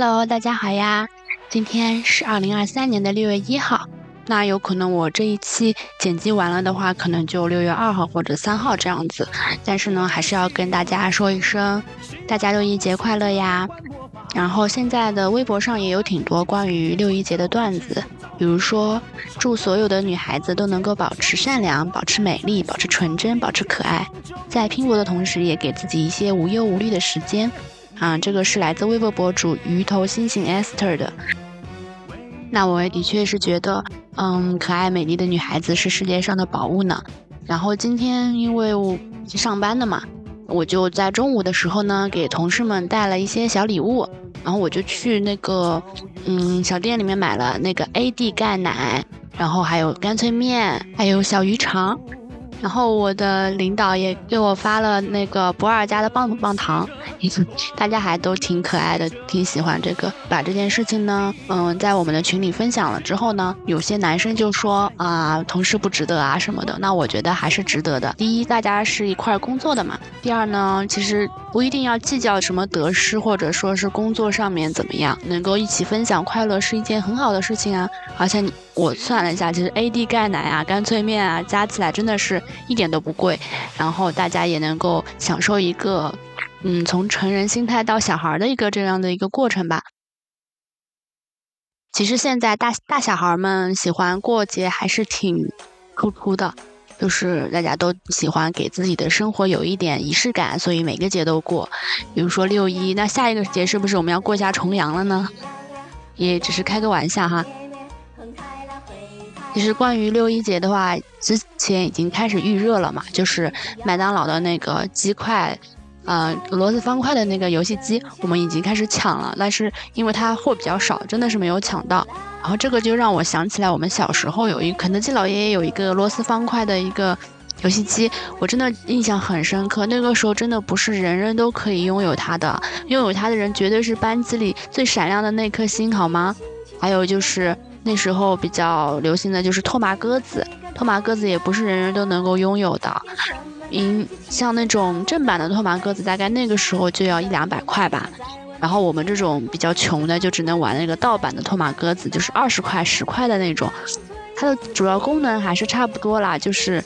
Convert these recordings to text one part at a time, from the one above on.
Hello 大家好呀！今天是二零二三年的六月一号。那有可能我这一期剪辑完了的话，可能就六月二号或者三号这样子。但是呢，还是要跟大家说一声，大家六一节快乐呀！然后现在的微博上也有挺多关于六一节的段子，比如说祝所有的女孩子都能够保持善良、保持美丽、保持纯真、保持可爱，在拼搏的同时也给自己一些无忧无虑的时间。啊，这个是来自微博博主鱼头星星 Esther 的。那我也的确是觉得，嗯，可爱美丽的女孩子是世界上的宝物呢。然后今天因为我上班的嘛，我就在中午的时候呢，给同事们带了一些小礼物。然后我就去那个，嗯，小店里面买了那个 AD 钙奶，然后还有干脆面，还有小鱼肠。然后我的领导也给我发了那个博尔家的棒棒糖，大家还都挺可爱的，挺喜欢这个。把这件事情呢，嗯，在我们的群里分享了之后呢，有些男生就说啊，同事不值得啊什么的。那我觉得还是值得的。第一，大家是一块工作的嘛；第二呢，其实不一定要计较什么得失，或者说是工作上面怎么样，能够一起分享快乐是一件很好的事情啊。而且我算了一下，其实 AD 钙奶啊、干脆面啊，加起来真的是。一点都不贵，然后大家也能够享受一个，嗯，从成人心态到小孩的一个这样的一个过程吧。其实现在大大小孩们喜欢过节还是挺突出的，就是大家都喜欢给自己的生活有一点仪式感，所以每个节都过。比如说六一，那下一个节是不是我们要过一下重阳了呢？也只是开个玩笑哈。其实关于六一节的话，之前已经开始预热了嘛，就是麦当劳的那个鸡块，呃，俄罗斯方块的那个游戏机，我们已经开始抢了，但是因为它货比较少，真的是没有抢到。然后这个就让我想起来，我们小时候有一肯德基老爷爷有一个俄罗斯方块的一个游戏机，我真的印象很深刻。那个时候真的不是人人都可以拥有它的，拥有它的人绝对是班级里最闪亮的那颗星，好吗？还有就是。那时候比较流行的就是拓麻鸽子，拓麻鸽子也不是人人都能够拥有的，嗯，像那种正版的拓麻鸽子，大概那个时候就要一两百块吧。然后我们这种比较穷的，就只能玩那个盗版的拓麻鸽子，就是二十块、十块的那种。它的主要功能还是差不多啦，就是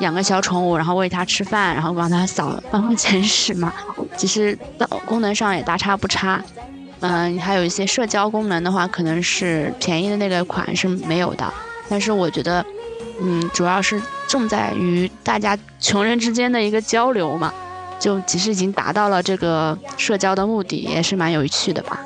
养个小宠物，然后喂它吃饭，然后帮它扫办公室嘛。其实功能上也大差不差。嗯，还有一些社交功能的话，可能是便宜的那个款是没有的。但是我觉得，嗯，主要是重在于大家穷人之间的一个交流嘛，就其实已经达到了这个社交的目的，也是蛮有趣的吧。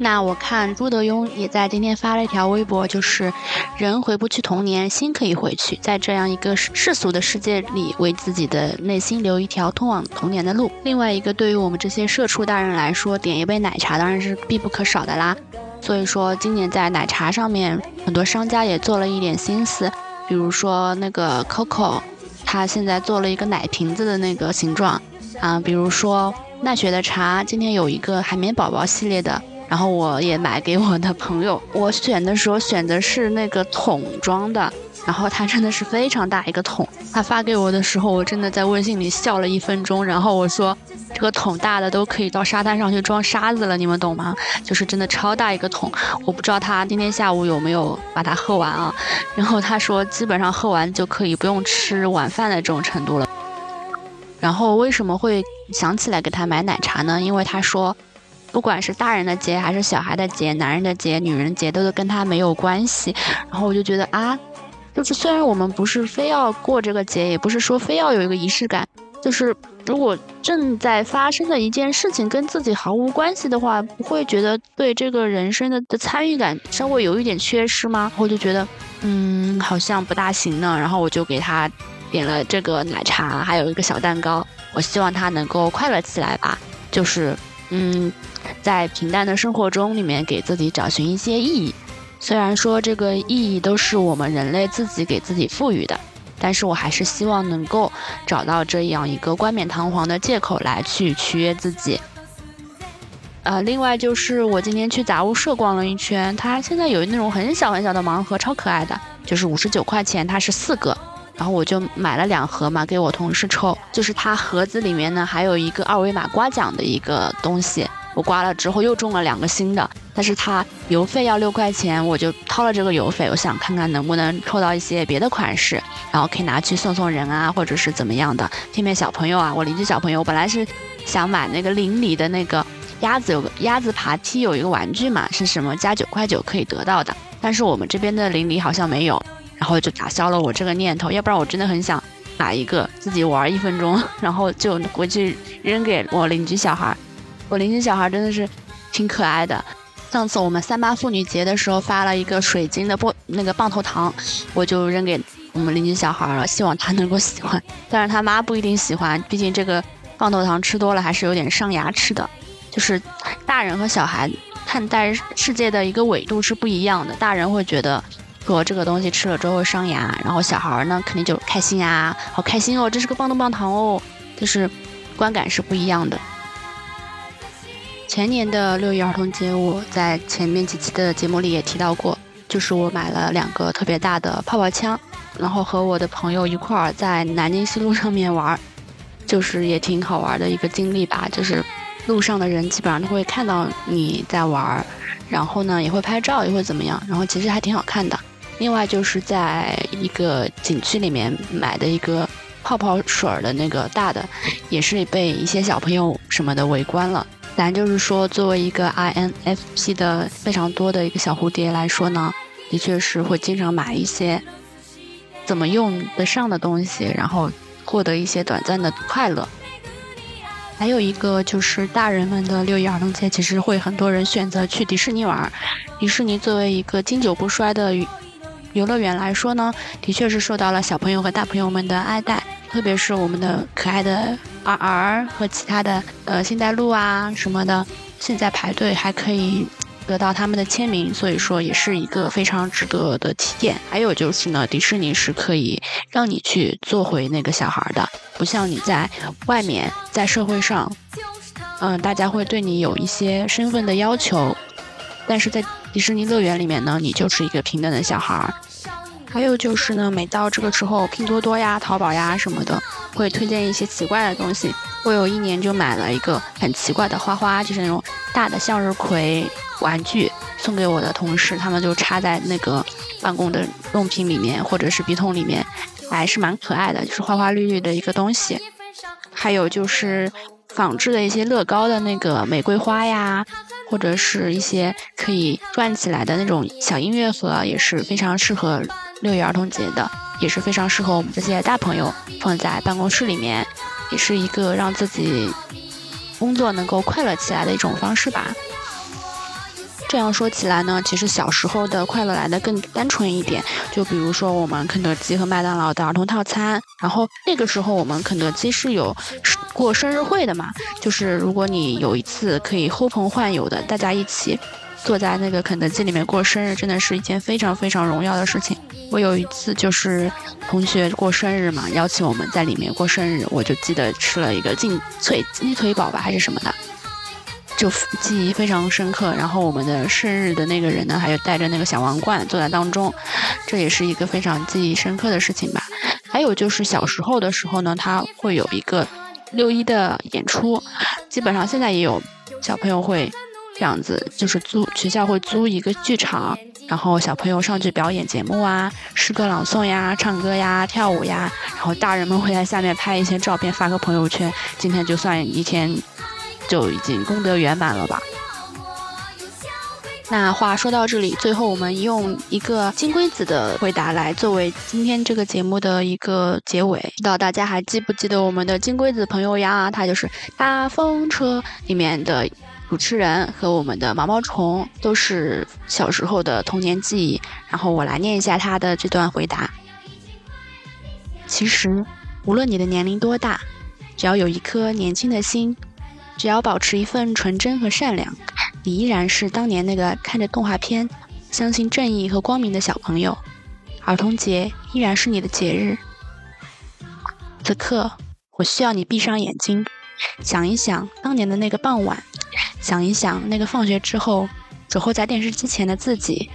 那我看朱德庸也在今天发了一条微博，就是人回不去童年，心可以回去，在这样一个世俗的世界里，为自己的内心留一条通往童年的路。另外一个，对于我们这些社畜大人来说，点一杯奶茶当然是必不可少的啦。所以说，今年在奶茶上面，很多商家也做了一点心思，比如说那个 Coco，他现在做了一个奶瓶子的那个形状啊，比如说奈雪的茶，今天有一个海绵宝宝系列的。然后我也买给我的朋友，我选的时候选的是那个桶装的，然后它真的是非常大一个桶。他发给我的时候，我真的在微信里笑了一分钟。然后我说，这个桶大的都可以到沙滩上去装沙子了，你们懂吗？就是真的超大一个桶。我不知道他今天下午有没有把它喝完啊？然后他说，基本上喝完就可以不用吃晚饭的这种程度了。然后为什么会想起来给他买奶茶呢？因为他说。不管是大人的节还是小孩的节，男人的节、女人节，都是跟他没有关系。然后我就觉得啊，就是虽然我们不是非要过这个节，也不是说非要有一个仪式感，就是如果正在发生的一件事情跟自己毫无关系的话，不会觉得对这个人生的的参与感稍微有一点缺失吗？我就觉得，嗯，好像不大行呢。然后我就给他点了这个奶茶，还有一个小蛋糕。我希望他能够快乐起来吧，就是。嗯，在平淡的生活中里面给自己找寻一些意义。虽然说这个意义都是我们人类自己给自己赋予的，但是我还是希望能够找到这样一个冠冕堂皇的借口来去取悦自己。呃，另外就是我今天去杂物社逛了一圈，它现在有那种很小很小的盲盒，超可爱的，就是五十九块钱，它是四个。然后我就买了两盒嘛，给我同事抽。就是它盒子里面呢，还有一个二维码刮奖的一个东西。我刮了之后又中了两个新的，但是它邮费要六块钱，我就掏了这个邮费。我想看看能不能抽到一些别的款式，然后可以拿去送送人啊，或者是怎么样的，骗骗小朋友啊。我邻居小朋友本来是想买那个邻里的那个鸭子，有个鸭子爬梯有一个玩具嘛，是什么加九块九可以得到的，但是我们这边的邻里好像没有。然后就打消了我这个念头，要不然我真的很想买一个自己玩一分钟，然后就回去扔给我邻居小孩。我邻居小孩真的是挺可爱的。上次我们三八妇女节的时候发了一个水晶的棒那个棒头糖，我就扔给我们邻居小孩了，希望他能够喜欢。但是他妈不一定喜欢，毕竟这个棒头糖吃多了还是有点伤牙齿的。就是大人和小孩看待世界的一个纬度是不一样的，大人会觉得。说这个东西吃了之后伤牙，然后小孩呢肯定就开心呀，好开心哦，这是个棒棒糖哦，就是观感是不一样的。前年的六一儿童节，我在前面几期的节目里也提到过，就是我买了两个特别大的泡泡枪，然后和我的朋友一块儿在南京西路上面玩，就是也挺好玩的一个经历吧，就是路上的人基本上都会看到你在玩，然后呢也会拍照，也会怎么样，然后其实还挺好看的。另外就是在一个景区里面买的一个泡泡水的那个大的，也是被一些小朋友什么的围观了。咱就是说，作为一个 INFP 的非常多的一个小蝴蝶来说呢，的确是会经常买一些怎么用得上的东西，然后获得一些短暂的快乐。还有一个就是大人们的六一儿童节，其实会很多人选择去迪士尼玩。迪士尼作为一个经久不衰的。游乐园来说呢，的确是受到了小朋友和大朋友们的爱戴，特别是我们的可爱的儿儿和其他的呃星黛露啊什么的，现在排队还可以得到他们的签名，所以说也是一个非常值得的体验。还有就是呢，迪士尼是可以让你去做回那个小孩的，不像你在外面在社会上，嗯，大家会对你有一些身份的要求。但是在迪士尼乐园里面呢，你就是一个平等的小孩儿。还有就是呢，每到这个时候，拼多多呀、淘宝呀什么的，会推荐一些奇怪的东西。我有一年就买了一个很奇怪的花花，就是那种大的向日葵玩具，送给我的同事，他们就插在那个办公的用品里面，或者是笔筒里面，还是蛮可爱的，就是花花绿绿的一个东西。还有就是仿制的一些乐高的那个玫瑰花呀。或者是一些可以转起来的那种小音乐盒，也是非常适合六一儿童节的，也是非常适合我们这些大朋友放在办公室里面，也是一个让自己工作能够快乐起来的一种方式吧。这样说起来呢，其实小时候的快乐来的更单纯一点。就比如说我们肯德基和麦当劳的儿童套餐，然后那个时候我们肯德基是有过生日会的嘛，就是如果你有一次可以呼朋唤友的，大家一起坐在那个肯德基里面过生日，真的是一件非常非常荣耀的事情。我有一次就是同学过生日嘛，邀请我们在里面过生日，我就记得吃了一个劲脆鸡腿堡吧，还是什么的。就记忆非常深刻，然后我们的生日的那个人呢，还有带着那个小王冠坐在当中，这也是一个非常记忆深刻的事情吧。还有就是小时候的时候呢，他会有一个六一的演出，基本上现在也有小朋友会这样子，就是租学校会租一个剧场，然后小朋友上去表演节目啊，诗歌朗诵呀，唱歌呀，跳舞呀，然后大人们会在下面拍一些照片发个朋友圈，今天就算一天。就已经功德圆满了吧？那话说到这里，最后我们用一个金龟子的回答来作为今天这个节目的一个结尾。不知道大家还记不记得我们的金龟子朋友呀？他就是《大风车》里面的主持人，和我们的毛毛虫都是小时候的童年记忆。然后我来念一下他的这段回答。其实，无论你的年龄多大，只要有一颗年轻的心。只要保持一份纯真和善良，你依然是当年那个看着动画片、相信正义和光明的小朋友。儿童节依然是你的节日。此刻，我需要你闭上眼睛，想一想当年的那个傍晚，想一想那个放学之后守候在电视机前的自己。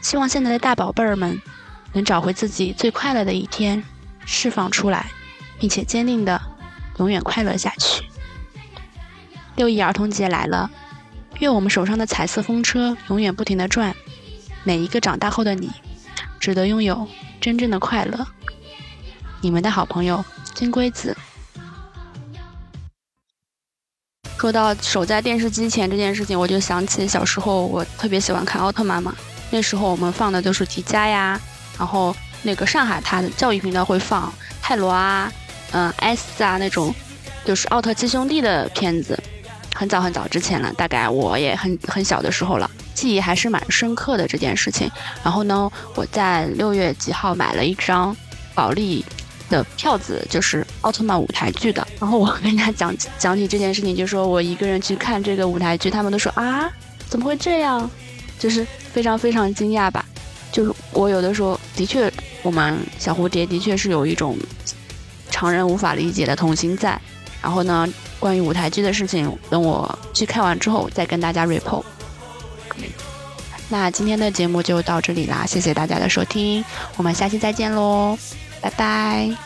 希望现在的大宝贝儿们能找回自己最快乐的一天，释放出来，并且坚定的永远快乐下去。六一儿童节来了，愿我们手上的彩色风车永远不停的转。每一个长大后的你，值得拥有真正的快乐。你们的好朋友金龟子。说到守在电视机前这件事情，我就想起小时候我特别喜欢看奥特曼嘛。那时候我们放的都是迪迦呀，然后那个上海它的教育频道会放泰罗啊，嗯，S 啊那种，就是奥特七兄弟的片子，很早很早之前了，大概我也很很小的时候了，记忆还是蛮深刻的这件事情。然后呢，我在六月几号买了一张保利的票子，就是奥特曼舞台剧的。然后我跟他讲讲起这件事情，就说我一个人去看这个舞台剧，他们都说啊，怎么会这样？就是非常非常惊讶吧，就是我有的时候的确，我们小蝴蝶的确是有一种常人无法理解的童心在。然后呢，关于舞台剧的事情，等我去看完之后再跟大家 report。那今天的节目就到这里啦，谢谢大家的收听，我们下期再见喽，拜拜。